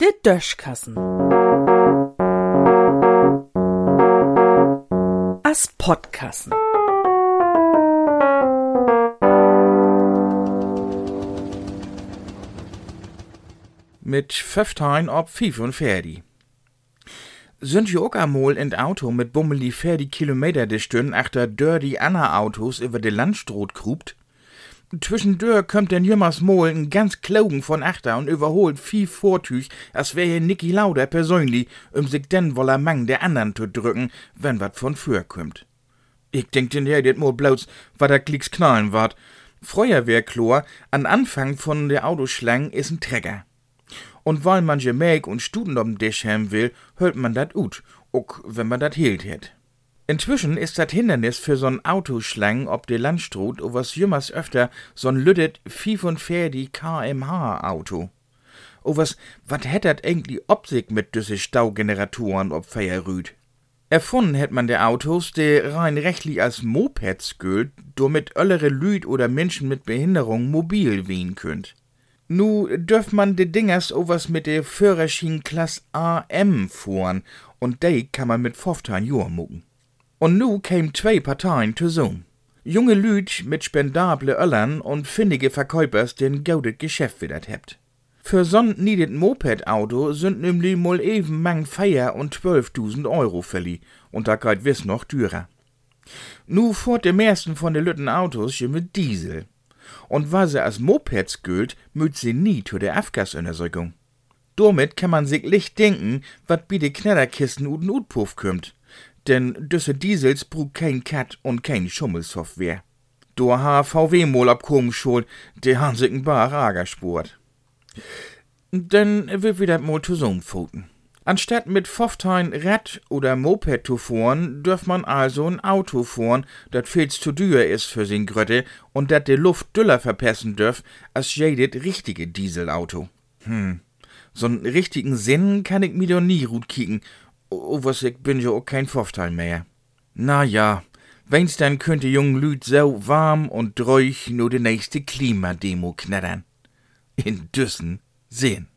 Der Döschkassen. As Podkassen. Mit 15 ob 45. Sind jo auch einmal in Auto mit bummeli 40 Kilometer de Stünd achter dirty Anna Autos über de Landstrot krupt? Zwischendurch kommt den jümmers Mol ein ganz Klogen von achter und überholt viel Vortüch, als wär hier Niki Lauder persönlich, um sich den woller Mang der anderen zu drücken, wenn wat von für kommt. Ich denk den her, det mal bloß, wat da klicks knallen wart. Feuerwehrchlor, an Anfang von der Autoschlang is ein Träger. Und weil man Jamaik und Studen am Tisch haben will, hört man dat ut, ook wenn man dat hielt het. Inzwischen ist dat Hindernis für so'n Autoschlang ob de Landstrut o was jümmers öfter so'n lüdet 45 kmh Auto. O was, wat hätt dat eigentlich ob sich mit düsse Staugeneratoren ob Feierrüd? Erfunden hätt man de Autos, de rein rechtlich als Mopeds gilt, damit öllere Lüd oder Menschen mit Behinderung mobil wehen könnt. Nu dürft man de Dingers overs mit de Führerschein Klass AM fuhren und de kann man mit 15 Jahr mucken. Und nu käm zwei Parteien zusammen. Junge Lüd mit spendable Öllern und findige Verkäupers, den gaudet Geschäft widert hebt. Für so'n niedet Moped-Auto sind nämlich mal eben mang Feier und 12.000 Euro verlieh und da geht wiss noch dürer. Nu fort de meisten von de lütten Autos je mit Diesel. Und weil sie als Mopeds gilt, müt sie nie zu der Afgasuntersuchung. Damit kann man sich licht denken, wat bi de Knallerkisten und Utpuff kümmt. Denn düsse Diesels brug kein Cat und kein Schummelsoftware. Do ha VW mol abkommen schuld, de han sich ein paar Rager spurt. Denn wird wieder mal zusammenfoten. Anstatt mit 15 Rad oder Moped zu fahren, dürft man also ein Auto fahren, dat viel zu teuer ist für sin Grötte und dat de Luft düller verpessen dürft als jedes richtige Dieselauto. Hm, so'n richtigen Sinn kann ich mir doch nie gut kicken, o was ich bin ja auch kein Vorteil mehr. Na ja, wenn's dann könnte jungen Lüd so warm und dreuch nur de nächste Klimademo knattern. In Düssen sehen.